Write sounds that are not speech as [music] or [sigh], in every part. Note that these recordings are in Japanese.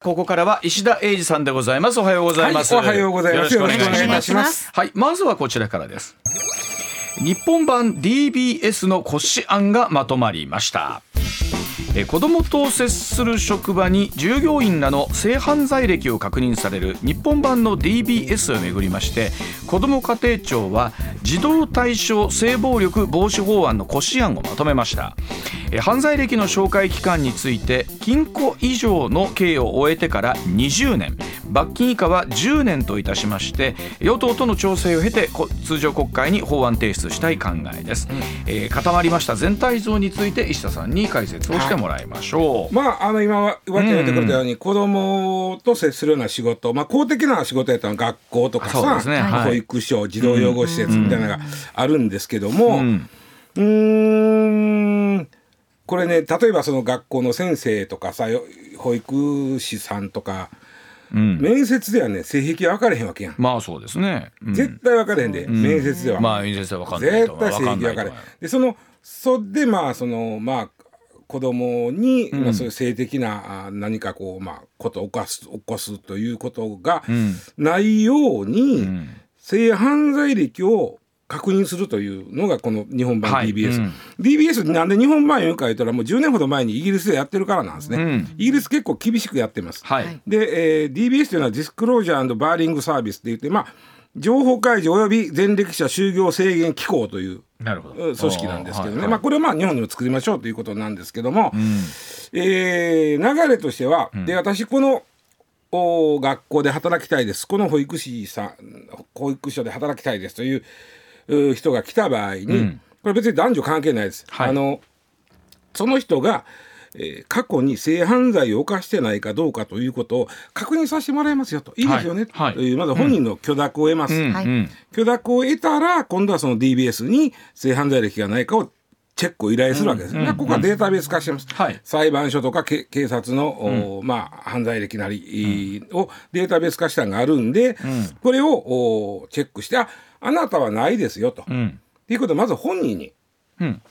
ここからは石田英二さんでございます。おはようございます。はいおはようございますよろしくお願い。いしますはい、まずはこちらからです。日本版 DBS の骨子案がまとまりました。えー子どもと接する職場に従業員らの性犯罪歴を確認される日本版の DBS をめぐりまして子ども家庭庁は児童対象性暴力防止法案の骨子案をまとめました。えー犯罪歴の紹介期間について禁錮以上の刑を終えてから20年罰金以下は10年といたしまして与党との調整を経てこ通常国会に法案提出したい考えです、えー固まりました全体像について石田さんに解説をしてもらいましょう、まあ、あの今は岩手が言ってくれたように、子供と接するような仕事、まあ、公的な仕事やったら学校とかさ、ね。はい。保育所児童養護施設みたいなのがあるんですけども、うーんこれね例えばその学校の先生とかさよ保育士さんとか、面接ではね性癖は分かれへんわけやん、まあそうですね、うん。絶対分かれへんで、面接では。まあ面接は分かんないと絶対性癖分かれないとでそのそでまあそのまあ子供に、まあそういう性的なあ何かこうまあことを起こす起こすということがないように、性犯罪歴を確認するというのがこの日本版はい。DBS、うん。DBS なんで日本版言うか言ったらもう10年ほど前にイギリスでやってるからなんですね、イギリス結構厳しくやってます、はい。で、えー DBS というのはディスクロージャーバーリングサービスって言ってまあ情報開示及び前歴者就業制限機構という組織なんですけどね、はいはい。まあ、これはまあ日本にも作りましょうということなんですけども、えー流れとしては、で私このお学校で働きたいです。この保育士さん保育所で働きたいですというう人が来た場合に、これ別に男女関係ないです。はい。あのその人が、えー過去に性犯罪を犯してないかどうかということを確認させてもらいますよと。いいですよね、はい。はい。というまず本人の許諾を得ます。うん。許諾を得たら今度はその DBS に性犯罪歴がないかをチェックを依頼するわけです、ねここはデータベース化してます、はい。裁判所とかけ警察の、おまあ、犯罪歴なり、をデータベース化したのがあるんで、これをおチェックしてああなたはないですよと、ん。っていうことをまず本人に、うん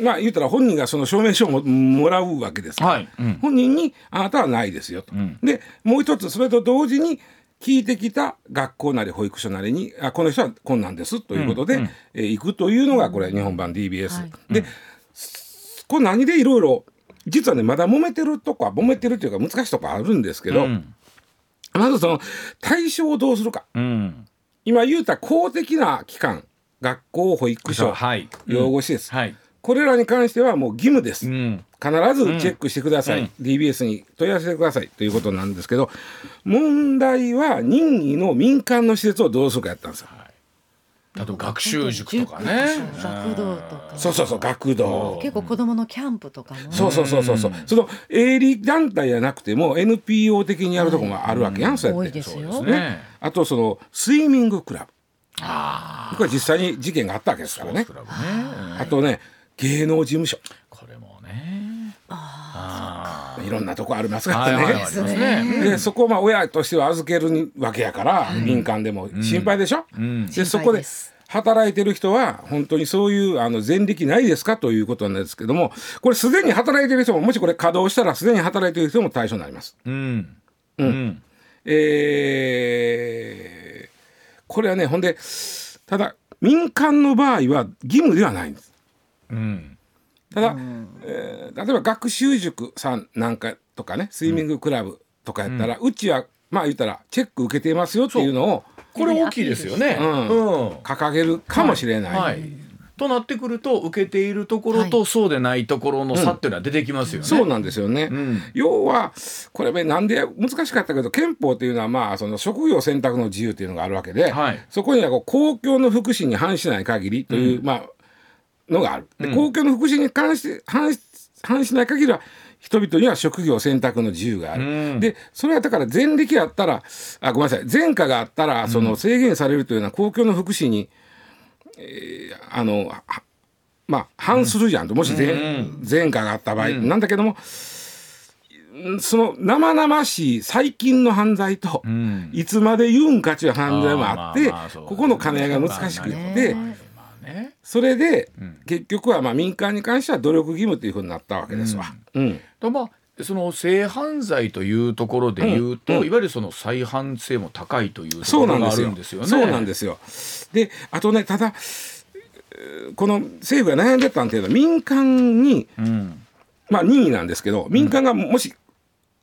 まあ言ったら本人がその証明書をももらうわけですから、はい。うん。本人にあなたはないですよと。でもう一つそれと同時に聞いてきた学校なり保育所なりにあこの人はこんなんですということで、えー行くというのがこれ日本版 DBS、はい。で、これ何でいろいろ実はねまだ揉めてるとこは揉めてるというか難しいとこあるんですけど、ん。まずその対象をどうするか。うん。今言うた公的な機関学校保育所、はい。養護施設、はいこれらに関してはもう義務です、うん。必ずチェックしてください、DBS に問い合わせてくださいということなんですけど問題は任意の民間の施設をどうするかやったんですよ。あと学習塾とかね。学童とか。そうそうそう学童。結構子供のキャンプとかもそうそうそうそうそう。その営利団体じゃなくても NPO 的にやるとこもあるわけやん、そうやって。多いですよ。ね。あとそのスイミングクラブ。これ実際に事件があったわけですからね。あとね芸能事務所。これもね。いろんなとこありますからね、ね。でそこをまあ親としては預けるにわけやから、民間でも心配でしょ、でそこです働いてる人は本当にそういうあの前歴ないですかということなんですけどもこれすでに働いてる人ももしこれ稼働したらすでに働いてる人も対象になります。うん。うん。えーこれはねほんでただ民間の場合は義務ではないんです。うん。ただ、えー例えば学習塾さんなんかとかねスイミングクラブとかやったら、うちはまあ言ったらチェック受けていますよっていうのをこれ大きいですよね。うん。うん。掲げるかもしれない。はい。となってくると受けているところとそうでないところの差っていうのは出てきますよね。そうなんですよね。ん。要はこれねなんで難しかったけど憲法っていうのはまあその職業選択の自由っていうのがあるわけで、はい。そこにはこう公共の福祉に反しない限りという、まあのがある。で公共の福祉に関して反し反しない限りは人々には職業選択の自由がある、うん。でそれはだから前歴あったらあごめんなさい。前科があったらその制限されるというのは公共の福祉に、えーあのはまあ反するじゃんと。もし前,、前科があった場合、なんだけどもうんその生々しい最近の犯罪と、ん。いつまで言うんかちゅう犯罪もあってここの兼ね合いが難しくって。ねねそれで、結局はまあ民間に関しては努力義務というふうになったわけですわ。うんとまあその性犯罪というところで言うと、うんうんいわゆるその再犯性も高いというとそころがあ。るんですよね。そうなんですよ。で、あとね、ただ、えーこの政府が悩んでたんっていうのは民間に、うんまあ任意なんですけど、民間がもし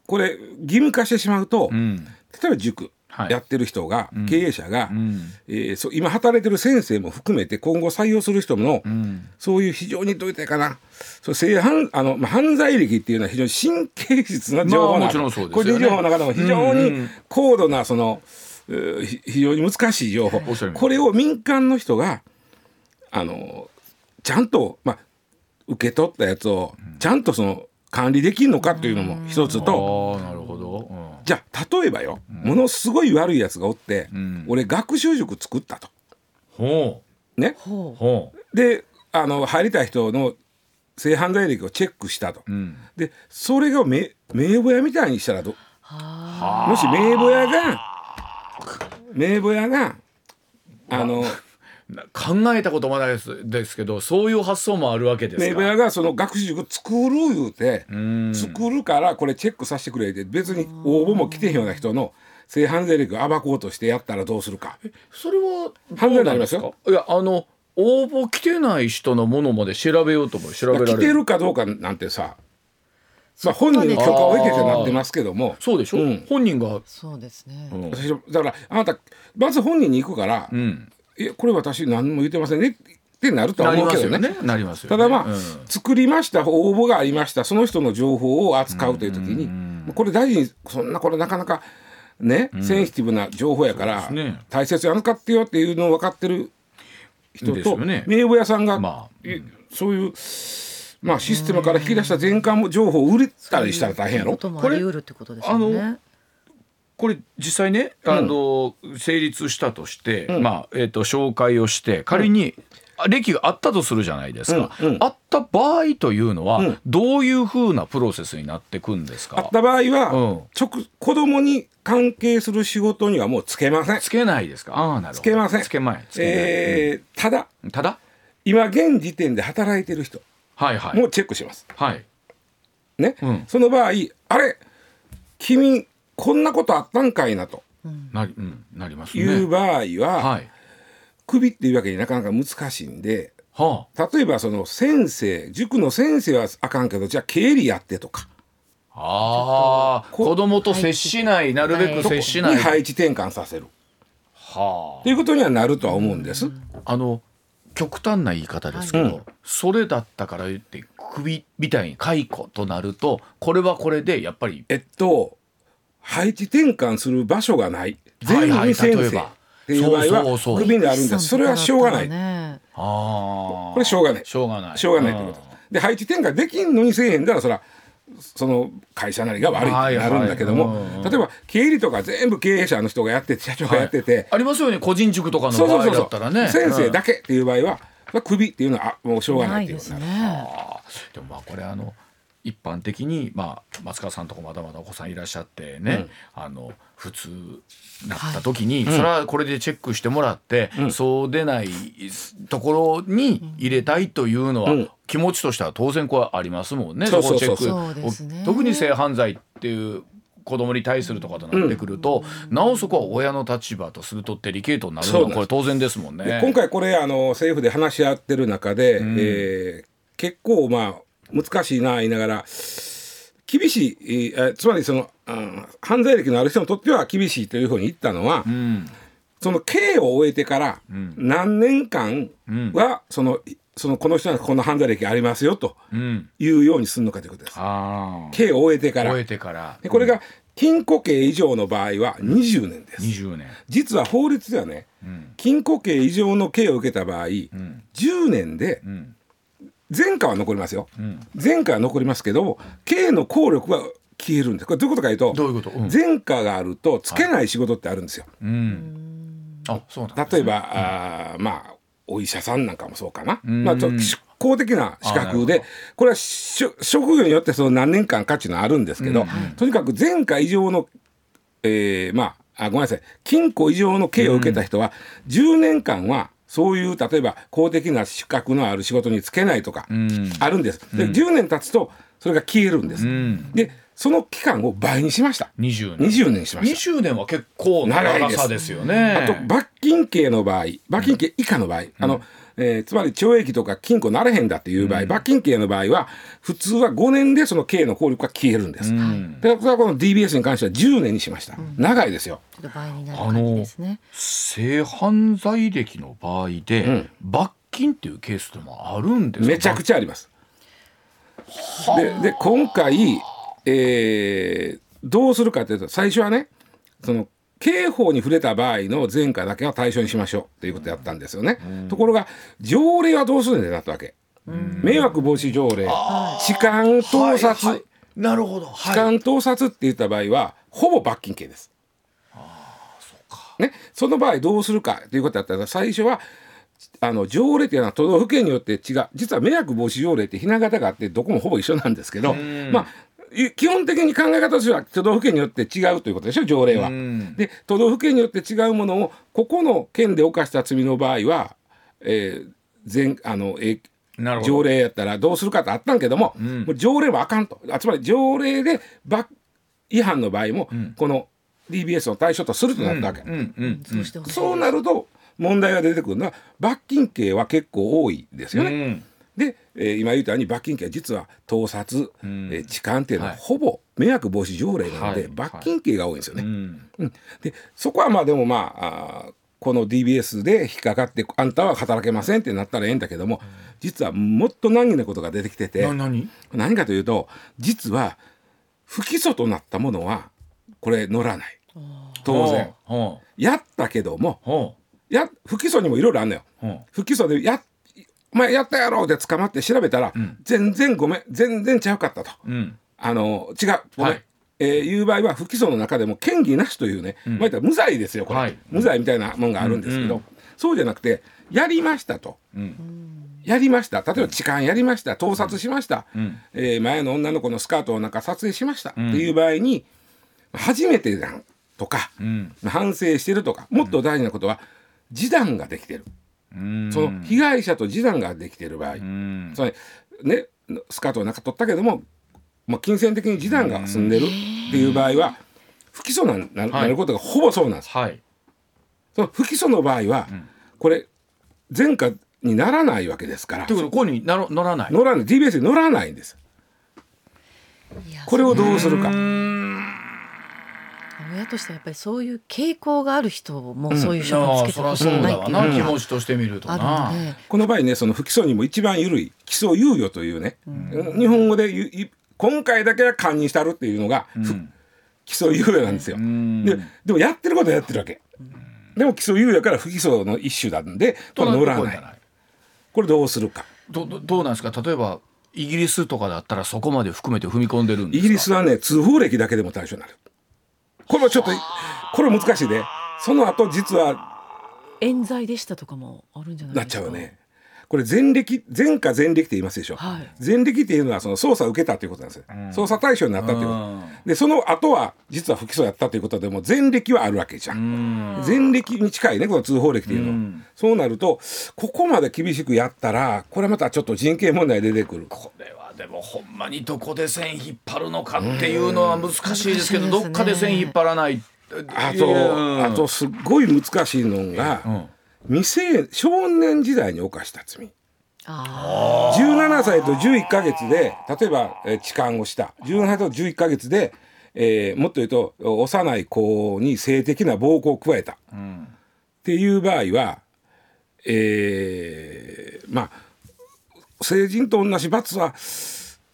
これ義務化してしまうと、うん例えば塾はいやってる人が、経営者が、うん。えーそう今働いてる先生も含めて今後採用する人の、うん。そういう非常にどう言ったらいいかな。そう性犯あの、まあ、犯罪歴っていうのは非常に神経質な情報なまあもちろんね。個人情報の中でも非常うんうにん。高度なその、うーひ非常に難しい情報。これを民間の人があのちゃんと、まあ、受け取ったやつをちゃんとその管理できるのかっていうのも一つと。うんじゃあ例えばよ、ものすごい悪いやつがおって、ん俺学習塾作ったと。ほね、うほうほであの入りたい人の性犯罪歴をチェックしたと。う。うん。でそれが名名簿屋みたいにしたらどはもし名簿屋が名簿屋があのな考えたこともないですですけどそういう発想もあるわけですか。名簿屋がその学習塾作る言うてうん作るからこれチェックさせてくれって別に応募も来てへんような人の性犯罪歴を暴こうとしてやったらどうするか。それは犯罪になりますよどうなんですか？いやあの応募来てない人のものまで調べようとも調べられる。来てるかどうかなんてさ、まあ、本人に許可を得てってなってますけどもそうでしょ、うん本人が。そうですね。うん私だからあなたまず本人に行くから「うん。いやこれ私何も言ってませんね」ってなると思うけどね。ますよね。なりますよね。ただまあ、うん。作りました応募がありました。その人の情報を扱うという時に、これ大事にそんなこれなかなかね、センシティブな情報やから、ね。大切やのかってよっていうのを分かってる人と、ね。名簿屋さんが、まあ。いそういう、まあ、システムから引き出した全館情報を売れたりしたら大変やろ？こともあり得るってこれ実際ね、あの成立したとして、まあえっ、と紹介をして仮に、歴があったとするじゃないですか、うんうん。あった場合というのは、ん。どういうふうなプロセスになってくんですか？あった場合は、うん。直子供に関係する仕事にはもうつけません。つけないですか？ああなるほど。つけません。つけまいつけない、えーただうん。ただ？今現時点で働いてる人はいはい。もチェックします。はい。ね、うん。その場合あれ？君こんなことあったんかいなと。なり,、うん、なりますね。いう場合は、はい。クビっていうわけになかなか難しいんでは例えばその先生塾の先生はあかんけどじゃあ経理やってとか。ああー子供と接しないなるべく接しない、に配置転換させる。はということにはなるとは思うんです。ああの極端な言い方ですけど、うん。それだったから言って首みたいに解雇となるとこれはこれでやっぱりえっと配置転換する場所がない。はいはい全部に先生。っていう場合はクビになるんですそれはしょうがない。ね。ああこれしょうがない。しょうがない。しょうがないってこと。で配置転換できんのにせえへんだらそらその会社なりが悪いってなるんだけども、はいはいうん。例えば経理とか全部経営者の人がやってて社長がやってて、ありますよね。個人塾とかの場合そうそうそう。そだったらね。う先生だけ、けっていう場合は、まあ、クビっていうのはあもうしょうがなないいですっていうことになる。ね。あー。でもまあこれあの一般的に、まあ、松川さんとかまだまだお子さんいらっしゃってね、あの普通なった時に、それはこれでチェックしてもらって、そうでないところに入れたいというのは、うん。気持ちとしては当然これありますもんね。そうそうそう。こチェック。そうですね。特に性犯罪っていう子供に対するとかとなってくると、なおそこは親の立場とするとデリケートになるのはこれ当然ですもんね。で今回これあの政府で話し合ってる中で、えー結構まあ難しいな言いながら。厳しい、えーつまりその、うん犯罪歴のある人にとっては厳しいというふうに言ったのは、うん。その刑を終えてから何年間はそのそのこの人はこの犯罪歴ありますよとうん、いうようにするのかということです。刑を終えてから。終えてから。でこれが禁錮刑以上の場合は20年です。20年。実は法律ではね、禁錮刑以上の刑を受けた場合、10年でん前科は残りますよ、前科は残りますけど刑の効力は消えるんです。これどういうことかというとどうん。前科があるとつけない仕事ってあるんですよ、あそうなん例えば、あーまあお医者さんなんかもそうかな、まあちょっと公的な資格でこれはしょ職業によってその何年間かっていうのはあるんですけど、とにかく前科以上の、えーまああごめんなさい。禁錮以上の刑を受けた人は10年間はそういう例えば公的な資格のある仕事に就けないとかあるんです。で10年経つとそれが消えるんです。でその期間を倍にしました。20年20年にしました。20年は結構な長さですよねあと罰金刑の場合罰金刑以下の場合、あのえーつまり懲役とか禁錮なれへんだっていう場合、罰金刑の場合は普通は5年でその刑の効力が消えるんです。でこれはこの DBS に関しては10年にしました。長いですよ。ちょっと倍になる感じですね。性犯罪歴の場合で、ん罰金っていうケースでもあるんですか？めちゃくちゃあります。でで今回、えーどうするかというと最初はねその刑法に触れた場合の前科だけは対象にしましょうということやったんですよね。ところが条例はどうするんだよなったわけ。迷惑防止条例。痴漢盗撮、はいはい。なるほど。痴漢盗撮って言った場合はほぼ罰金刑です。ね、その場合どうするかということだったら最初はあの条例っていうのは都道府県によって違う。実は迷惑防止条例ってひな形があってどこもほぼ一緒なんですけどまあい基本的に考え方としては都道府県によって違うということでしょ条例は。で都道府県によって違うものをここの県で犯した罪の場合は、えー全あのえー条例やったらどうするかってあったんけども,、もう条例はあかんと。あつまり条例で罰違反の場合も、この DBS の対象とするとなったわけ。そうなると問題が出てくるのは罰金刑は結構多いですよね。うんで、えー今言ったように罰金刑は実は盗撮、えー痴漢っていうのははい。ほぼ迷惑防止条例なので、はい。罰金刑が多いんですよね。うん。うん。でそこはまあでもまああーこの DBS で引っかかってあんたは働けませんってなったらええんだけども実はもっと難儀なことが出てきてて。な何？何かというと実は不起訴となったものはこれ乗らない。当然。ほやったけどもや不起訴にもいろいろあるのよ。不起訴でやお前やったやろうで捕まって調べたら、全然ごめん全然ちゃうかったと。うん。あの違う、ごめん。はい。えーいう場合は不起訴の中でも嫌疑なしというね、まあ言ったら無罪ですよこれ、はい。無罪みたいなもんがあるんですけど、そうじゃなくてやりましたと、やりました。例えば痴漢やりました盗撮しました、えー前の女の子のスカートをなんか撮影しました、っていう場合に初めてだとか、反省してるとかもっと大事なことは示談ができてる、うんその被害者と示談ができてる場合、うん。つまりねスカートを中取ったけども、まあ、金銭的に示談が済んでるっていう場合は不起訴なんななることがほぼそうなんです。はい。その不起訴の場合は、これ前科にならないわけですから。ということここになろ乗らない。乗らない。TBS に乗らないんです。これをどうするか。親としてはやっぱりそういう傾向がある人もそういう職につけてほしくないそうだわっていうの気持ちとしてみるとあな。この場合ねその不起訴にも一番緩い起訴猶予というね、日本語で今回だけは堪忍したるっていうのが、ふ起訴猶予なんですよ。ででもやってることはやってるわけ。でも起訴猶予から不起訴の一種なんでこれ乗らない。これどうするか。どどどうなんですか？例えばイギリスとかだったらそこまで含めて踏み込んでるんですか？イギリスはね通報歴だけでも対象になる。これもちょっとこれ難しいで、その後実は冤罪でしたとかもあるんじゃないなっですか？ちゃうよね。これ前歴前科前歴って言いますでしょ、はい。前歴っていうのはその捜査を受けたということなんですよ、捜査対象になったということ、うん。でその後は実は不起訴やったということでも前歴はあるわけじゃん、前歴に近いねこの通報歴っていうの。は、そうなるとここまで厳しくやったらこれまたちょっと人権問題出てくる。これはでもほんまにどこで線引っ張るのかっていうのは難しいですけど、どっかで線引っ張らない。あと、あとすっごい難しいのが、未成少年時代に犯した罪。あ17歳と11ヶ月で例えば、えー痴漢をした。17歳と11ヶ月で、えーもっと言うと幼い子に性的な暴行を加えた、っていう場合は、えーまあ成人と同じ罰は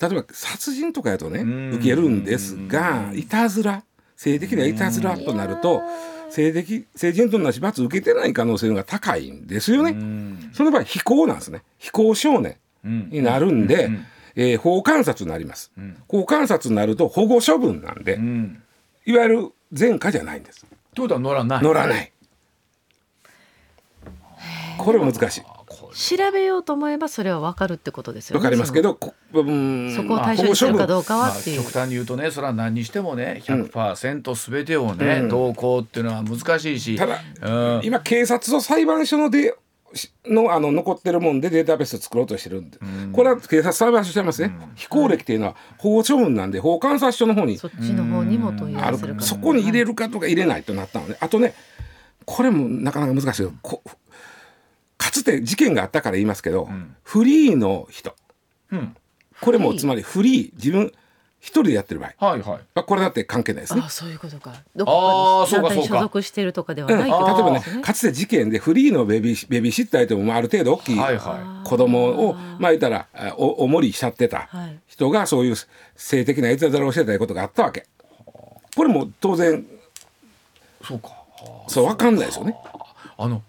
例えば殺人とかやとね受けるんですがいたずら性的ないたずらとなると性的成人と同じ罰受けてない可能性が高いんですよね。その場合非行なんですね。非行少年になるんで、えー法観察になります、法観察になると保護処分なんで、うん。いわゆる前科じゃないんです。ってことは乗らない。乗らない。これは難しい調べようと思えばそれはわかるってことですよね。わかりますけどこうんそこを対象にするかどうかまあ、はっていう。極端に言うとねそれは何にしてもね100%全てをね、うん。同行っていうのは難しいし、ただうん。今警察と裁判所のでのあの残ってるもんでデータベースを作ろうとしてるんで、これは警察裁判所してますね、非行歴っていうのは保護処分なんで法監察署の方に。そっちの方にも問い合わせるから。そこに入れるかとか入れないとなったので。あとねこれもなかなか難しいけどこかつて事件があったから言いますけど、フリーの人。うん。これもつまりフリー自分一人でやってる場合。はいはい。あこれだって関係ないですね。あ。そういうことか。どこかに団体にそうかそうか。所属しているとかではうん、例えないってことばね。ねかつて事件でフリーのベビーベビーシッターでもまあある程度大きいはいは子供をまあ言ったらあおおもりしちゃってたはい。人がそういう性的ないたずらをしてたことがあったわけ。これも当然いそうか。そう分かんないですよね。あの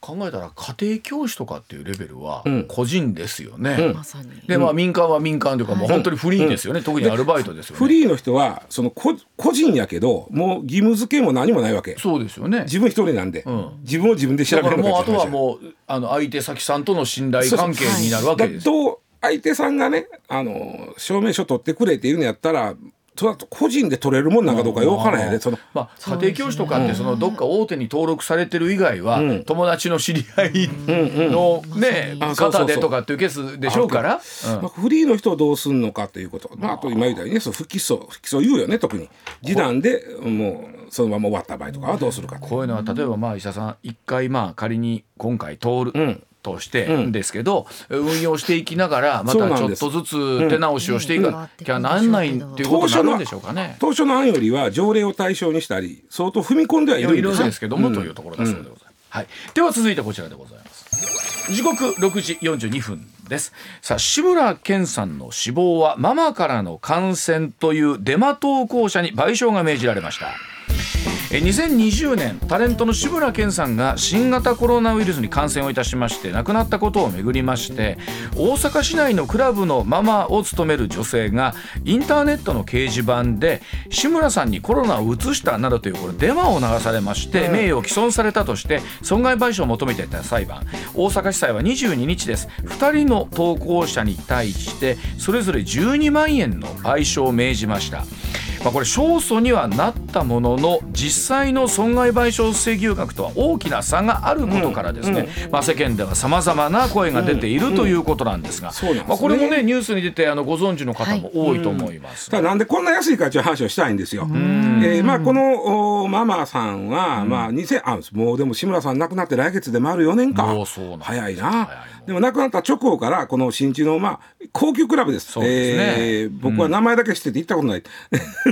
考えたら家庭教師とかっていうレベルはうん。個人ですよね、うん。まさに。でまあ民間は民間というかもうはい本当にフリーですよね、特にアルバイトですよね。フリーの人はその個個人やけどもう義務付けも何もないわけ。そうですよね。自分一人なんで、うん。自分を自分で調べるだからもうあとはうもうあの相手先さんとの信頼関係になるわけですよ。どう相手さんがねあの証明書取ってくれって言うんやったらそれだと個人で取れるもんなんかどうかよくわからやでそのまあ、家庭教師とかってそのどっか大手に登録されてる以外は、うん。友達の知り合いのね、方でとかっていうケースでしょうから、うん。まあ、フリーの人をどうすんのかということ、まあ、あと今言ったようにねそう不起訴不起訴言うよね特に。示談でもうそのまま終わった場合とかはどうするかとこういうのは例えばまあ医者さん一回まあ仮に今回通る、うんとしてうんですけど、運用していきながらまたちょっとずつ手直しをしていかなきゃなんないっていうことになるんでしょうかね。当初の案よりは条例を対象にしたり相当踏み込んではいいろいろるんですよですけども、というところだそうでございます。はい、では続いてこちらでございます。時刻6時42分です。さあ志村けんさんの死亡はママからの感染というデマ投稿者に賠償が命じられました。え2020年タレントの志村けんさんが新型コロナウイルスに感染をいたしまして亡くなったことをめぐりまして大阪市内のクラブのママを務める女性がインターネットの掲示板で志村さんにコロナを移したなどというこれデマを流されまして名誉を毀損されたとして損害賠償を求めていた裁判。大阪地裁は22日です。2人の投稿者に対してそれぞれ12万円の賠償を命じました。まあ、これ勝訴にはなったものの実際の損害賠償請求額とは大きな差があることからですね、まあ、世間ではさまざまな声が出ているということなんですが、そうなんね。まあ、これもねニュースに出てあのご存知の方も多いと思います。ただなんでこんな安いかという話をしたいんですよ。えーまあこのおママさんは、まあ2000あもうでも志村さん亡くなって来月で丸4年か。早いな。早いもうでも亡くなった直後からこの新地のまあ高級クラブです。そうですね。えー僕は名前だけ知ってて行ったことない、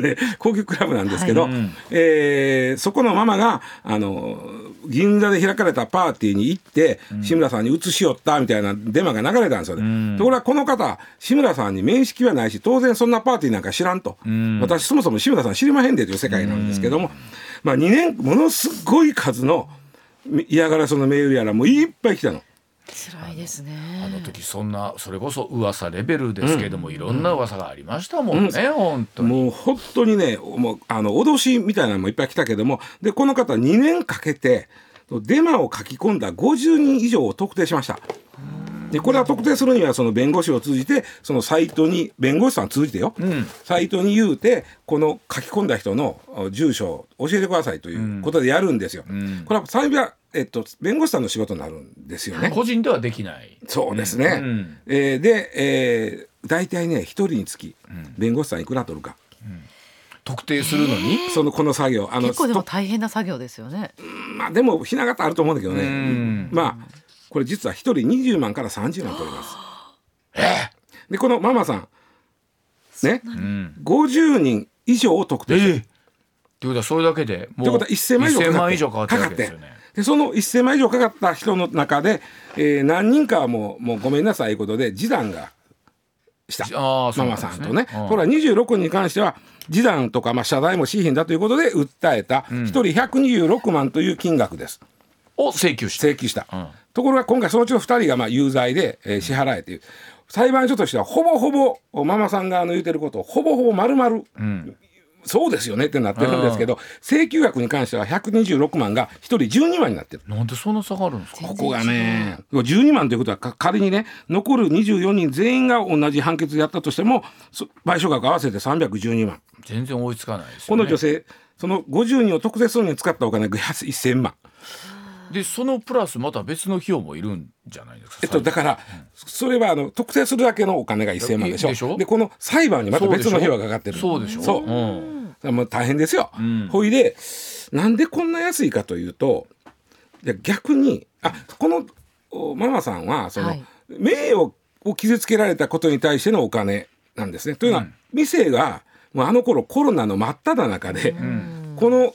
で [laughs] 高級クラブなんですけど、えーそこのママがあの銀座で開かれたパーティーに行って、志村さんに移しよったみたいなデマが流れたんですよね。ところがこの方志村さんに面識はないし当然そんなパーティーなんか知らんと、私そもそも志村さん知りまへんでという世界なんですけども、まあ、2年ものすごい数の嫌がらせのメールやらもういっぱい来たの。辛いですね。あの時そんなそれこそ噂レベルですけども、いろんな噂がありましたもんね、本当に。もう本当にねもうあの脅しみたいなのもいっぱい来たけどもでこの方2年かけてデマを書き込んだ50人以上を特定しました。でこれは特定するにはその弁護士を通じてそのサイトに弁護士さんを通じてよ、サイトに言うてこの書き込んだ人のお住所を教えてくださいということでやるんですよ。これは裁判えっと、弁護士さんの仕事になるんですよね。個人ではできない。そうですね。うん。えーで、えー、大体ね一人につき弁護士さんいくら取るか、特定するのに、そのこの作業。あの結構でも大変な作業ですよね。まあでもひな形あると思うんだけどね、ん。まあこれ実は一人20万から30万取ります。でこのママさん。ね、うん、50人以上を特定してる。ええってことはそれだけでもうってことは1000万以上かかって1000万以上かかってるわけですよね。でその1000万以上かかった人の中で、えー何人かはもうもうごめんなさいということで示談がした。あママさんとね。うん。これは26人に関しては示談とか、まあ、謝罪もしいひんだということで訴えた。1人126万という金額ですを請求して。請求した、うん。ところが今回そのうちの2人がまあ有罪で、えー支払えという。裁判所としてはほぼほぼママさん側の言うてることをほぼほぼ丸々、そうですよねってなってるんですけど請求額に関しては126万が1人12万になってる。なんでそんな差があるんですか？ここがね12万ということはか仮にね残る24人全員が同じ判決やったとしてもそ賠償額合わせて312万。全然追いつかないですね。の女性その50人を特定するのに使ったお金が1000万。でそのプラスまた別の費用もいるんじゃないですか？えっと、だから、それはあの特定するだけのお金が1000万でしょ？でしょ。でこの裁判にまた別の費用がかかってる。そうでしょ。そう。うん。もう大変ですよ。ん。ほいでなんでこんな安いかというと逆にあこのおママさんはその、はい。名誉を傷つけられたことに対してのお金なんですね。というのは、店がもうあの頃コロナの真っ只中で、この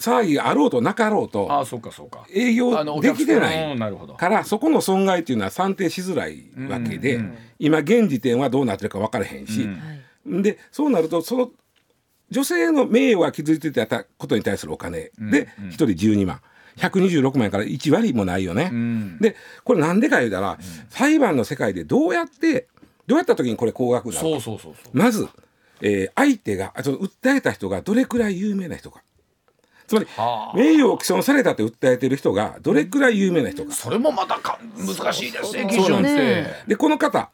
騒ぎがあろうとなかろうとああそうかそうか。営業できてない。うんなるほど。からそこの損害っていうのは算定しづらいわけで、今現時点はどうなってるか分からへんし、でそうなるとその女性の名誉が築いてたことに対するお金。で1人12万。126万円から1割もないよね。でこれなんでか言うたら、裁判の世界でどうやってどうやった時にこれ高額になるか。まず、えー相手があ訴えた人がどれくらい有名な人かつまりはあ。名誉を毀損されたって訴えてる人がどれくらい有名な人か。それもまたか難しいですね基準っねてでこの方、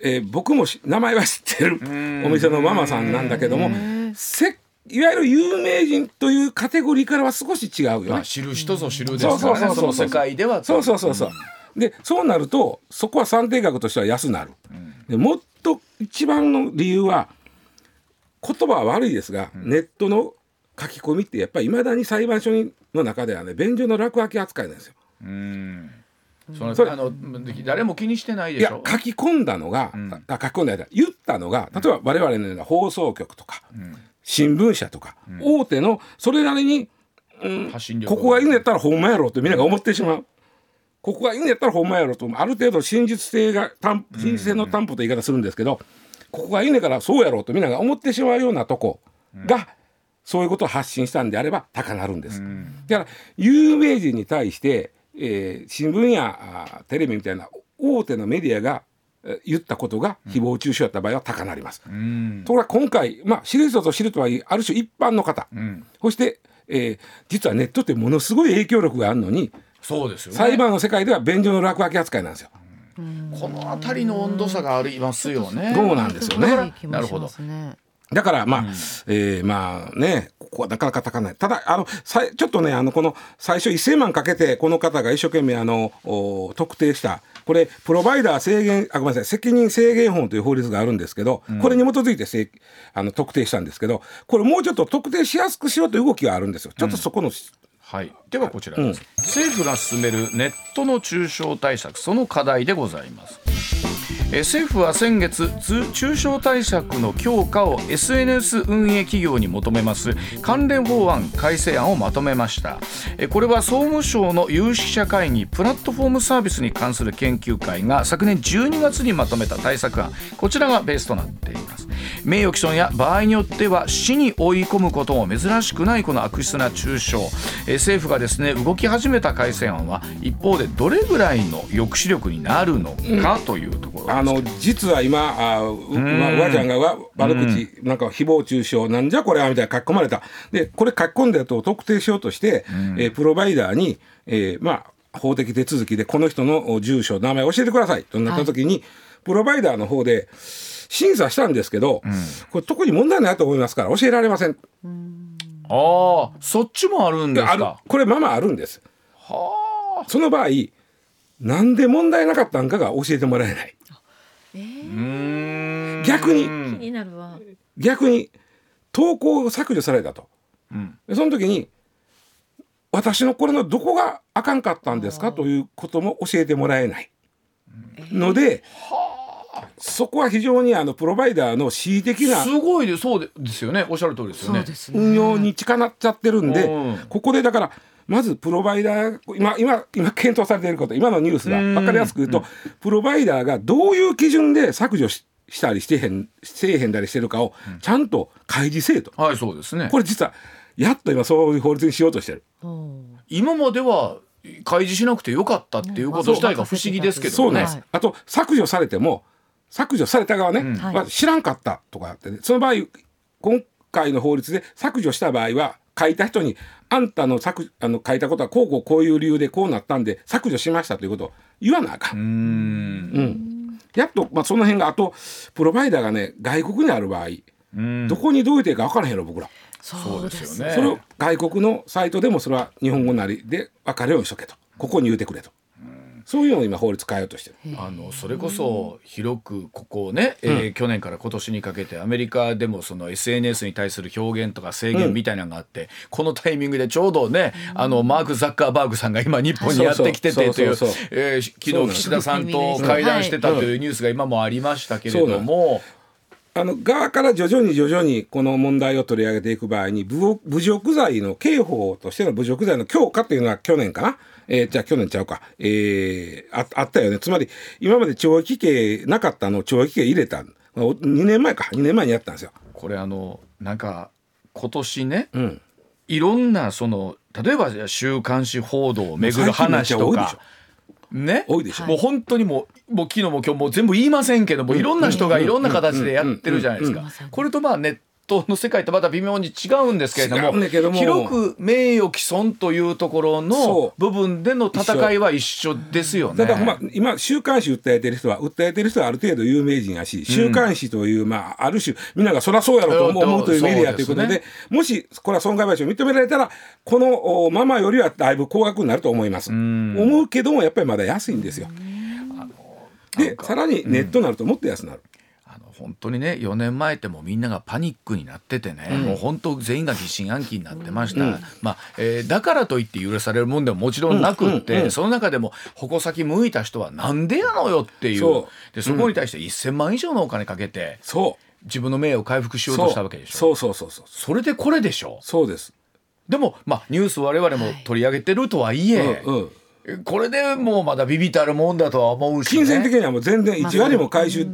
えー僕もし名前は知ってるお店のママさんなんだけどもせいわゆる有名人というカテゴリーからは少し違うよね。まあ知る人ぞ知るですそうからねその世界ではそうそうそうそう。でそうなるとそこは算定額としては安なる。でもっと一番の理由は言葉は悪いですが、ネットの書き込みってやっぱりいまだに裁判所の中ではね便所の落書き扱いなんですよ。うん。そのそれあの誰も気にしてないいでしょ？や書き込んだのが、あ書き込んだや言ったのが例えば我々のような放送局とか、新聞社とか、大手のそれなりに、うんここがいいんやったらほんまやろってみんなが思ってしまう。ここがいいんやったらほんまやろとある程度真実性が担真実性の担保という言い方するんですけど、ここがいいねからそうやろうとみんなが思ってしまうようなとこが、そういうことを発信したんであれば高なるんです。だから有名人に対して、えー新聞やあーテレビみたいな大手のメディアがえー言ったことが誹謗中傷やった場合は高なります。うん。ところが今回、まあ、知る人ぞ知るとはいえある種一般の方、ん。そして、えー実はネットってものすごい影響力があるのに、そうですよね。裁判の世界では便所の落書き扱いなんですよ。この辺りの温度差がありますよね。そうなんですよね。なるほど。だからまあ、えーまあねここはなかなか高ない。ただあのさいちょっとねあのこの最初1,000万かけてこの方が一生懸命あのお特定した。これプロバイダー制限あごめんなさい責任制限法という法律があるんですけど、これに基づいてせいあの特定したんですけどこれもうちょっと特定しやすくしようという動きがあるんですよ。ちょっとそこの、はい、ではこちらです、政府が進めるネットの中傷対策その課題でございます。えー政府は先月中小対策の強化を SNS 運営企業に求めます。関連法案改正案をまとめました。これは総務省の有識者会議プラットフォームサービスに関する研究会が昨年12月にまとめた対策案。こちらがベースとなっています。名誉毀損や場合によっては死に追い込むことも珍しくないこの悪質な中傷、えー政府がですね動き始めた改正案は一方でどれぐらいの抑止力になるのかというところです。あの実は今あうまあ、わちゃんがわ悪口、なんか誹謗中傷なんじゃこれはみたいな書き込まれた。でこれ書き込んだやつを特定しようとして、えープロバイダーに、えーまあ、法的手続きでこの人のお住所名前教えてくださいとなった時に、プロバイダーの方で審査したんですけど、これ特に問題ないと思いますから教えられません。ああそっちもあるんですか？これままあるんです。その場合なんで問題なかったんかが教えてもらえない。逆に。気になるわ。逆に投稿を削除されたと、でその時に私のこれのどこがあかんかったんですか？ということも教えてもらえない。ので、そこは非常にあのプロバイダーの恣意的なすごいでそうですよね。おっしゃる通りですよね。ね。運用に近なっちゃってるんで、うん。ここでだからまずプロバイダー今今今検討されていること今のニュースがうん。分かりやすく言うと、プロバイダーがどういう基準で削除ししたりしてへんせえへんだりしてるかをちゃんと開示せえと、はいそうですね。これ実はやっと今そういう法律にしようとしてる。うん。今までは開示しなくてよかったっていうこと自体が不思議ですけどね。そうなんです、あと削除されても削除された側ね、うん。まあ知らんかったとかってね。その場合今回の法律で削除した場合は書いた人にあんたの削あの書いたことはこうこうこういう理由でこうなったんで削除しましたということを言わなあか。うん。んうん。やっと、まあ、その辺があとプロバイダーがね外国にある場合うん。どこにどう言っていいか分からへんやろ僕ら、そうですそうですよね。それを外国のサイトでもそれは日本語なりで分かるようにしとけと。ここに言うてくれと、そういうのを今法律変えようとしてる。あのそれこそ広くここね、えー去年から今年にかけてアメリカでもその SNS に対する表現とか制限みたいなのがあって、このタイミングでちょうどね、あのマーク・ザッカーバーグさんが今日本にやってきててというえー昨日岸田さんと会談してたというニュースが今もありましたけれども、あの側から徐々に徐々にこの問題を取り上げていく場合に侮侮辱罪の刑法としての侮辱罪の強化というのは去年かな、えーじゃあ去年ちゃうか、えーああったよね。つまり今まで懲役刑なかったのを懲役刑入れた2年前か。2年前にやったんですよ。これあのなんか今年ねうん、いろんなその例えば週刊誌報道をめぐる話とか。ね、多いでしょ。もう本当にもうもう昨日も今日も全部言いませんけども、いろんな人がいろんな形でやってるじゃないですか。これとまあネットの世界とまた微妙に違うんですけれど違も広く名誉毀損というところの部分での戦いは一緒ですよね。ただ、まあ、今週刊誌訴えてる人は訴えてる人はある程度有名人やし週刊誌という、まあ、ある種みんながそりゃそうやろと思ううん思うというメディアということでそうでもしこれは損害賠償認められたらこのおままよりはだいぶ高額になると思います。思うけどもやっぱりまだ安いんですよ。でさらにネットになるともっと安くなる。あの本当にね4年前ってもうみんながパニックになっててね、もう本当全員が疑心暗鬼になってました、まあえーだからといって許されるもんでももちろんなくって、その中でも矛先向いた人はなんでやのよっていう。そでそこに対して1,000万以上のお金かけてそう。自分の名誉を回復しようとしたわけでしょ。そう。そうそうそうそれでこれでしょ。そうです。でもまあニュース我々も取り上げてるとはいえ、うんうん。これでもうまだビビたるもんだとは思うし、ね、金銭的にはもう全然1割も回収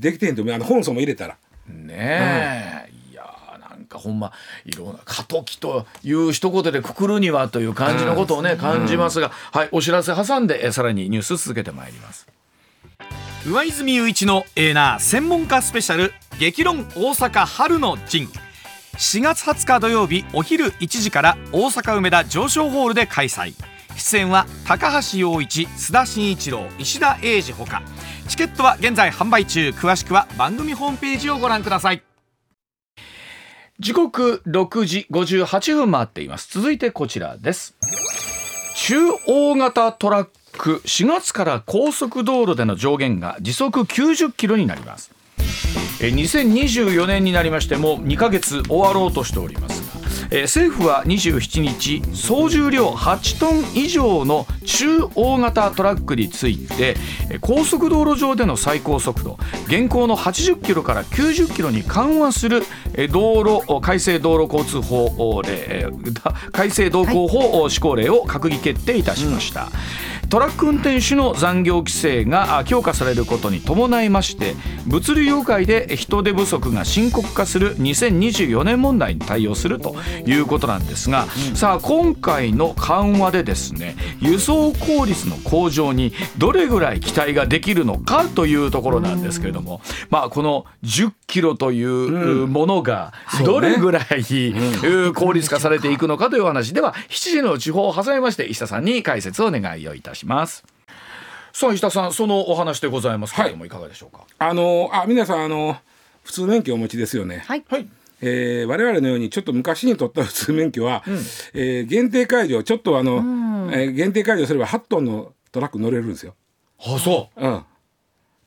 できてへんと思う。あの本層も入れたら。ねえ、いやーなんかほんまいろんな過渡期という一言でくくるにはという感じのことをね、感じますが、はいお知らせ挟んでえさらにニュース続けてまいります。上泉雄一のエーナー専門家スペシャル激論大阪春の陣。4月20日土曜日お昼1時から大阪梅田上昇ホールで開催。出演は高橋陽一須田慎一郎石田英二ほかチケットは現在販売中。詳しくは番組ホームページをご覧ください。時刻6時58分回っています。続いてこちらです。中大型トラック4月から高速道路での上限が時速90キロになります。え2024年になりましても2ヶ月終わろうとしておりますが、えー政府は27日総重量8トン以上の中大型トラックについて高速道路上での最高速度現行の80キロから90キロに緩和する道路改正道路交通法令改正道交法施行令を閣議決定いたしました、トラック運転手の残業規制があ強化されることに伴いまして物流業界で人手不足が深刻化する2024年問題に対応するということなんですが、さあ今回の緩和でですね輸送効率の向上にどれぐらい期待ができるのかというところなんですけれども、まあこの10キロというものがどれぐらい、うん。効率化されていくのかというお話では7時の地方を挟みまして石田さんに解説をお願いをいたします。さあ石田さんそのお話でございますけれども、い、かがでしょうか？あのあ皆さんあの普通免許をお持ちですよね。はい。はい。えー我々のようにちょっと昔に取った普通免許は、えー限定解除ちょっとあの、えー限定解除すれば8トンのトラック乗れるんですよ。あそうん、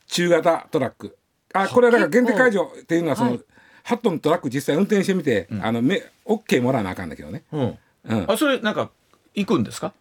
中型トラックあこれはだから限定解除っていうのはその、はい8トンのトラック実際運転してみて、あのめ OK もらわなあかんだけどね、う。うん。うん、あそれなんか行くんですか？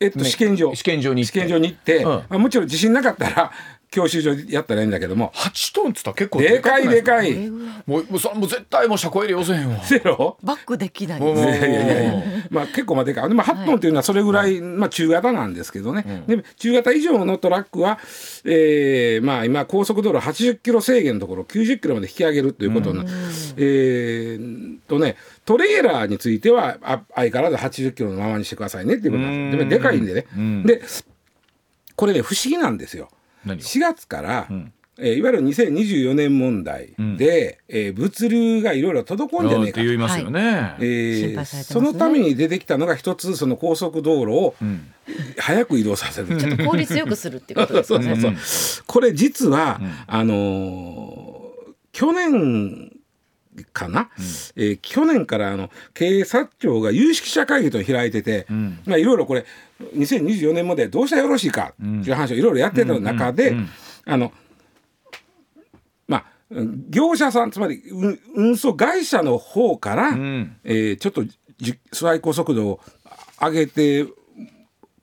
えっと、ね試験場。試験場に行って。試験場に行って、ん。まあ、もちろん自信なかったら教習所でやったらいいんだけども。8トンっつったら結構でかいでか？いいもうもうそもう絶対もう車庫入れ要せへんわゼロ。バックできない。いやいやいやまあ結構まあでかい。でも8トンっていうのはそれぐらい、まあ中型なんですけどね、で中型以上のトラックは、えーまあ今高速道路80キロ制限のところ90キロまで引き上げるということにな、えーとねトレーラーについてはあ相変わらず80キロのままにしてくださいねっていうことなんです。でもでかいんでね、でこれね不思議なんですよ4月から、えーいわゆる2024年問題で、えー物流がいろいろ滞んじゃねえかと。言いますよね、えー心配されてますね。そのために出てきたのが一つその高速道路を早く移動させる、ちょっと効率よくするっていうことですね。うそうそうこれ実は、あのー去年かな、えー去年からあの警察庁が有識者会議と開いてて、まあいろいろこれ2024年までどうしたらよろしいかっていう話をいろいろやってた中で、あのまあうん業者さんつまり運運送会社の方から、ん。えーちょっとじ最高速度を上げて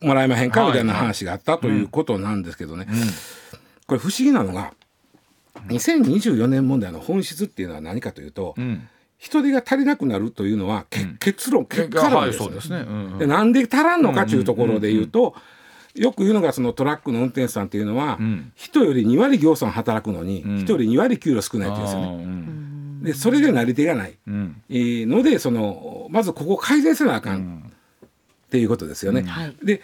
もらえまへんかみたいな話があったということなんですけどね、これ不思議なのが2024年問題の本質っていうのは何かというと、ん人手が足りなくなるというのは、け結論結果論ですよはいそうですね、うんうん。でなんで足らんのかというところで言うと、よく言うのがそのトラックの運転手さんっていうのは、ん。人より2割業産働くのに、人より2割給料少ないって言うんですよね。でそれでなり手がない、うん。えーのでそのまずここを改善せなあかんっていうことですよね。はい。で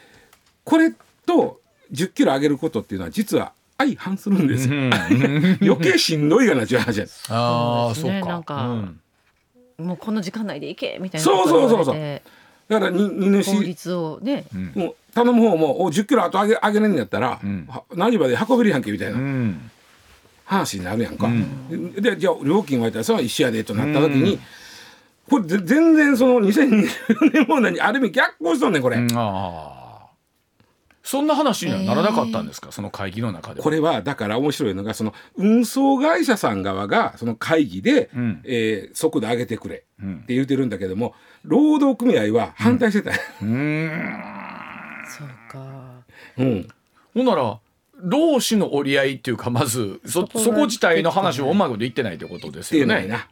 これと10キロ上げることっていうのは実は相反するんですよ。[laughs] 余計しんどいがなっちゅう話です。ああそうか。なんかうんもうこの時間内で行けみたいなそうそうそう。そうだからに荷主効率をね、もう頼む方もお10キロあと上げ上げれんやったら、ん。は何まで運べるやんけみたいなうん。話になるやんか。ででじゃあ料金割ったらそれは一緒やでとなった時に、これぜ全然その2024年問題にある意味逆行しとんねんこれ。ああそんな話にはならなかったんですか、その会議の中では。これはだから面白いのがその運送会社さん側がその会議で、ん。えー速度上げてくれってん。言ってるんだけども労働組合は反対してた、うーん。そうか。うん。ほんなら労使の折り合いっていうかまずそそこ自体の話をうまいこと言ってないってことですよね。っていうのやな。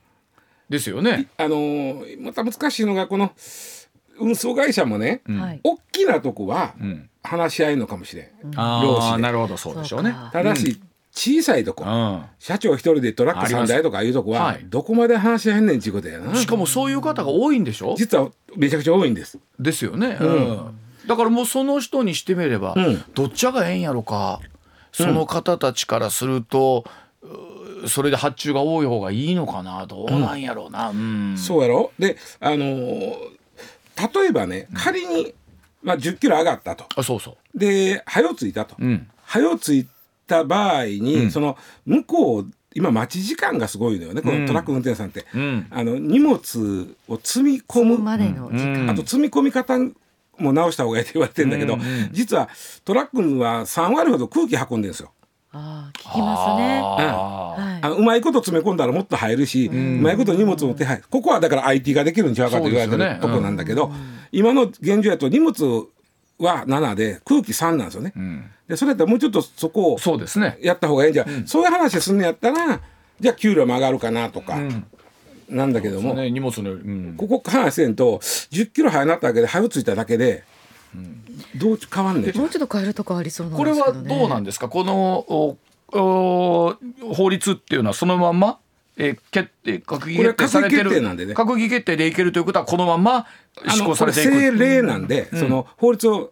ですよね。あのーまた難しいのがこの運送会社もね、はい。大きなとこはうん、話し合いのかもしれん、あ労使で。あなるほど。そうでしょうね。ただし、小さいとこ、う社長一人でトラック3あります台とかいうとこは、はい。どこまで話し合えんねんちゅうことやな。ん、しかもそういう方が多いんでしょ実はめちゃくちゃ多いんです。ですよね、うん。だからもうその人にしてみれば、うん。どっちがええんやろか。その方たちからすると、うそれで発注が多い方がいいのかな。どうなんやろうな、うん。そうやろ。であのー例えばね仮に、まあ、10キロ上がったと。あそうそで早ついたと、う、うん、早ついた場合に、うん。その向こう今待ち時間がすごいのよねこのトラック運転手さんって、うん。あの荷物を積み込む。までの時間、うん。あと積み込み方も直した方がいいと言われてるんだけど、うんうん実はトラックは3割ほど空気運んでるんですよ。ああ聞きますね。はい。うまいこと詰め込んだらもっと入るし、うまいこと荷物も手配ここはだから IT ができるんちゃうかと言われてるとこなんだけど、今の現状やと荷物は7で空気3なんですよね。うん。でそれやったらもうちょっとそこをそうですね。やった方がいいんじゃ、そういう話すんのやったらじゃあ給料も上がるかなとか、ん。なんだけども、ね荷物の、うん、ここ話せんと10キロ早なっただけで早ついただけで、どう変わんねんもうちょっと変えるとこありそうなんこれはですけどね。どうなんですか？このおお法律っていうのはそのまんま、えー決定閣議決定されてる。これは閣議決定なんでね閣議決定でいけるということはこのまんま施あの行されていく。これ政令なんで、その法律を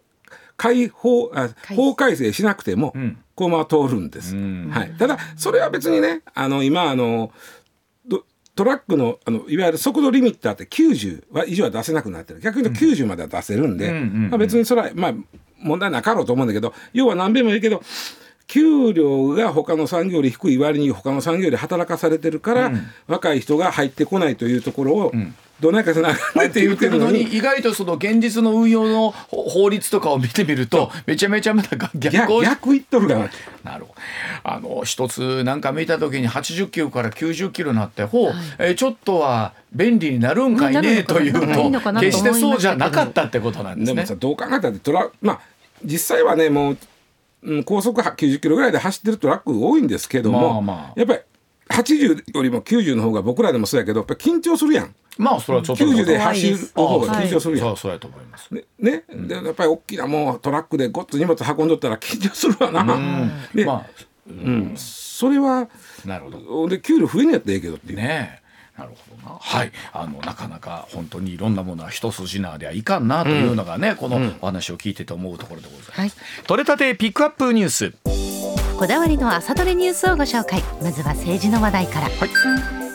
改法あ改法改正しなくても、ん。このまま通るんです。ん。はい、ただそれは別にねあの今あのどトラックのあのいわゆる速度リミッターって90は以上は出せなくなってる。逆に言うと90までは出せるんで、まあ、別にそれはまあ問題なかろうと思うんだけど要は何べんも言うけど給料が他の産業より低い割に他の産業より働かされてるから、若い人が入ってこないというところをどないかせなあかんねって言ってるのに意外とその現実の運用の法法律とかを見てみるとめちゃめちゃまた逆逆行し逆言っとるからなるほど。あの一つなんか見た時に80キロから90キロになってほう、えーちょっとは便利になるんかいねというと決してそうじゃなかったってことなんでですもね。さどう考えたってトラまあ実際はねもう、うん、高速は90キロぐらいで走ってるトラック多いんですけども、まあまあ。やっぱり80よりも90の方が僕らでもそうやけどやっぱり緊張するやん。まあそれはちょっと90で走る方が緊張するやん。そうそうやと思います。ねね、でやっぱり大きなもうトラックでごっつ荷物運んどったら緊張するわな。で、まうん、それはあなるほど。で給料増えんやったらええけどっていう。ねえ。なるほどな。はい、あのなかなか本当にいろんなものは一筋縄ではいかんなというのがね、このお話を聞いてて思うところでございます。はい。取れたてピックアップニュース。こだわりの朝どれニュースをご紹介。まずは政治の話題から、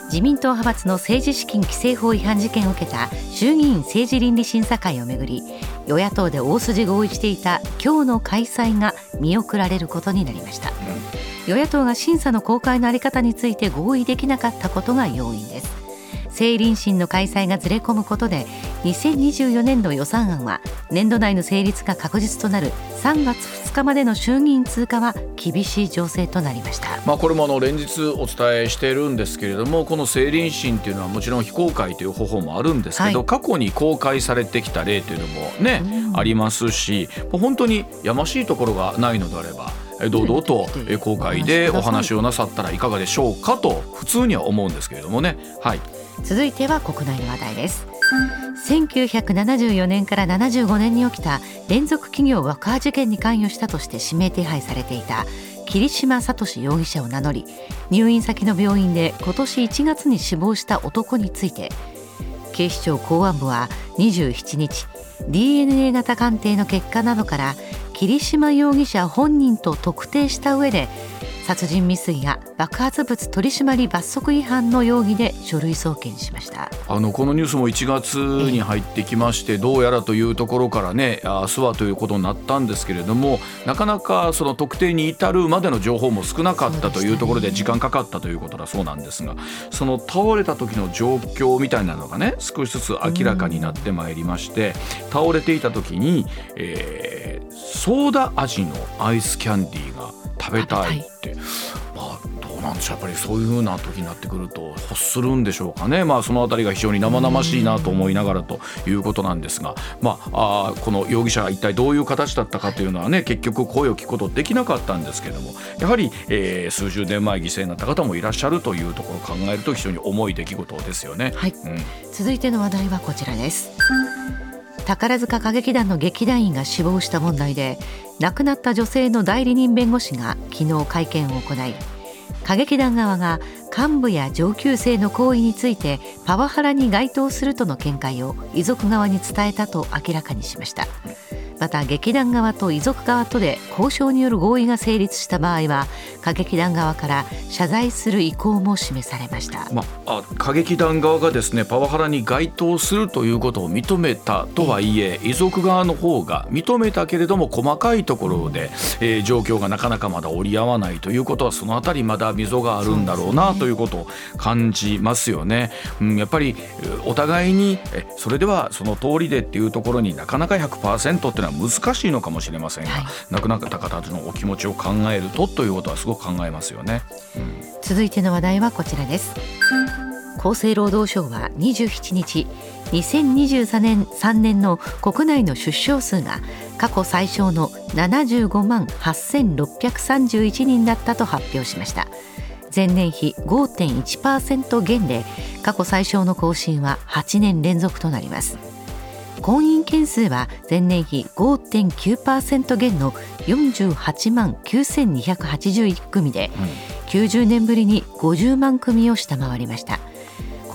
自民党派閥の政治資金規正法違反事件を受けた衆議院政治倫理審査会をめぐり与野党で大筋合意していた今日の開催が見送られることになりました、与野党が審査の公開のあり方について合意できなかったことが要因です。政倫審の開催がずれ込むことで2024年度予算案は年度内の成立が確実となる3月2日までの衆議院通過は厳しい情勢となりました。まあこれもあの連日お伝えしているんですけれどもこの政倫審っていうのはもちろん非公開という方法もあるんですけど、はい。過去に公開されてきた例というのもね、ありますしもう本当にやましいところがないのであれば [laughs] え堂々と公開でお話をなさったらいかがでしょうかと普通には思うんですけれどもね。はい。続いては国内の話題です1974年から75年に起きた連続企業爆破事件に関与したとして指名手配されていた桐島聡容疑者を名乗り入院先の病院で今年1月に死亡した男について警視庁公安部は27日 DNA 型鑑定の結果などから桐島容疑者本人と特定した上で殺人未遂や爆発物取締罰則違反の容疑で書類送検しました。あのこのニュースも1月に入ってきましてどうやらというところからね明日はということになったんですけれどもなかなかその特定に至るまでの情報も少なかったというところで時間かかったということだそうなんですがその倒れた時の状況みたいなのがね少しずつ明らかになってまいりまして倒れていた時に、えーソーダ味のアイスキャンディーが食べたいって。まあどうなんでしょう。やっぱりそういう風な時になってくると欲するんでしょうかね。まあそのあたりが非常に生々しいなと思いながらということなんですが。まああーこの容疑者が一体どういう形だったかというのはね結局声を聞くことできなかったんですけれども。やはり、えー数十年前犠牲になった方もいらっしゃるというところを考えると非常に重い出来事ですよね。はい。うん。続いての話題はこちらです宝塚歌劇団の劇団員が死亡した問題で亡くなった女性の代理人弁護士が昨日会見を行い歌劇団側が幹部や上級生の行為についてパワハラに該当するとの見解を遺族側に伝えたと明らかにしました。また劇団側と遺族側とで交渉による合意が成立した場合は歌劇団側から謝罪する意向も示されましたまあ、歌劇団側がですねパワハラに該当するということを認めたとはいえ遺族側の方が認めたけれども細かいところで、えー状況がなかなかまだ折り合わないということはそのあたりまだ溝があるんだろうなということを感じますよね。うん、やっぱりえーお互いにえそれではその通りでっていうところになかなか100%っていうのは難しいのかもしれませんが、はい。亡くなった方のお気持ちを考えるとということはすごく考えますよね。続いての話題はこちらです。厚生労働省は27日2023年3年の国内の出生数が過去最小の75万8631人だったと発表しました。前年比5.1%減で過去最小の更新は8年連続となります婚姻件数は前年比5.9%減の48万9281組で、90年ぶりに50万組を下回りました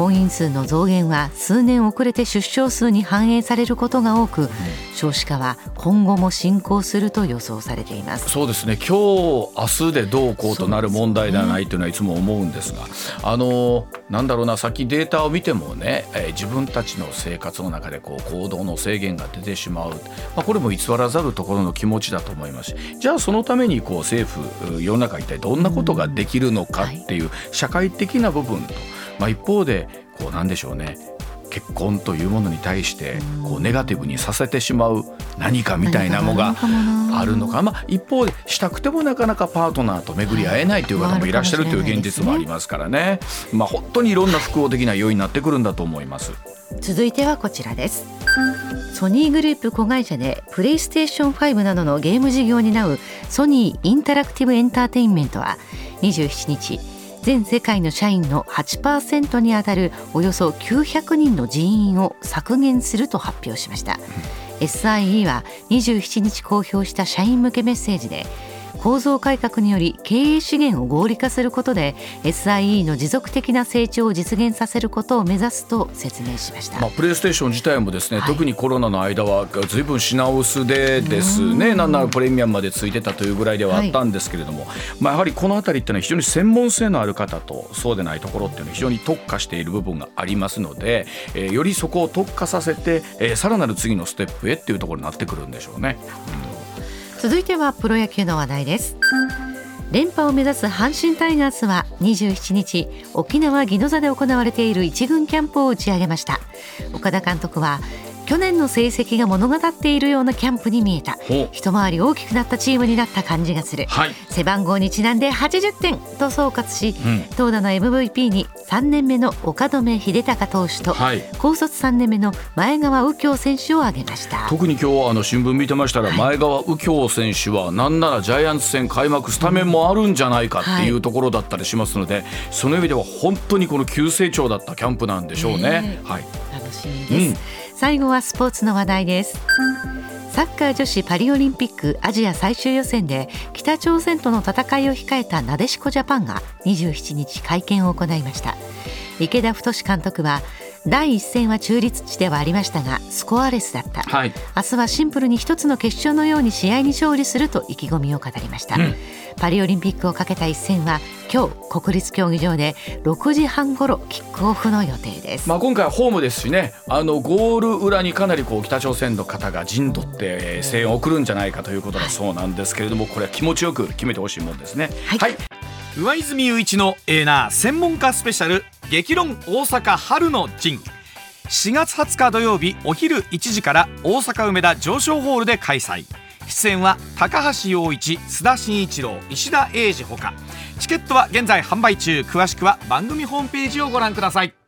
婚姻数の増減は数年遅れて出生数に反映されることが多く、少子化は今後も進行すると予想されています。そうですね。今日明日でどうこうとなる問題ではないというのはいつも思うんですがあのなんだろうなさっきデータを見てもね、えー、自分たちの生活の中でこう行動の制限が出てしまう、まあ、これも偽らざるところの気持ちだと思いますしじゃあそのためにこう政府世の中一体どんなことができるのかっていう社会的な部分と、まあ、一方でこうなんでしょうね。結婚というものに対してこうネガティブにさせてしまう何かみたいなものがあるのか。まあ、一方でしたくてもなかなかパートナーと巡り合えないという方もいらっしゃるという現実もありますからね、まあ、本当にいろんな複合的な要因になってくるんだと思います。続いてはこちらです。ソニーグループ子会社でプレイステーション5などのゲーム事業を担うソニーインタラクティブエンターテインメントは27日全世界の社員の8%にあたるおよそ900人の人員を削減すると発表しました、うん、SIE は27日公表した社員向けメッセージで構造改革により経営資源を合理化することで SIE の持続的な成長を実現させることを目指すと説明しました、まあ、プレイステーション自体もですね、はい、特にコロナの間はずいぶん品薄でですねなんならプレミアムまでついてたというぐらいではあったんですけれども、はい、まあ、やはりこの辺りっていうのは非常に専門性のある方とそうでないところっていうのは非常に特化している部分がありますので、えー、よりそこを特化させて、えー、さらなる次のステップへっていうところになってくるんでしょうね。うん続いてはプロ野球の話題です。連覇を目指す阪神タイガースは27日沖縄宜野座で行われている1軍キャンプを打ち上げました。岡田監督は去年の成績が物語っているようなキャンプに見えた。一回り大きくなったチームになった感じがする、はい、背番号にちなんで80点と総括し、うん、投打の MVP に3年目の岡留秀隆投手と、はい、高卒3年目の前川右京選手を挙げました。特に今日あの新聞見てましたら、前川右京選手はなんならジャイアンツ戦開幕スタメンもあるんじゃないかっていうところだったりしますので、はい、その意味では本当にこの急成長だったキャンプなんでしょうね。はい、楽しみです、うん最後はスポーツの話題です。サッカー女子パリオリンピックアジア最終予選で北朝鮮との戦いを控えたなでしこジャパンが27日会見を行いました。池田太監督は第一戦は中立地ではありましたがスコアレスだった、はい、明日はシンプルに一つの決勝のように試合に勝利すると意気込みを語りました、うん。パリオリンピックをかけた一戦は今日国立競技場で6時半ごろキックオフの予定です、まあ、今回はホームですしね。あのゴール裏にかなりこう北朝鮮の方が陣取って声援を送るんじゃないかということだそうなんですけれども、これは気持ちよく決めてほしいもんですね。はい、はい、上泉雄一のエーナー専門家スペシャル激論大阪春の陣。4月20日土曜日お昼1時から大阪梅田上昇ホールで開催。出演は高橋陽一須田慎一郎石田英二ほか。チケットは現在販売中。詳しくは番組ホームページをご覧ください。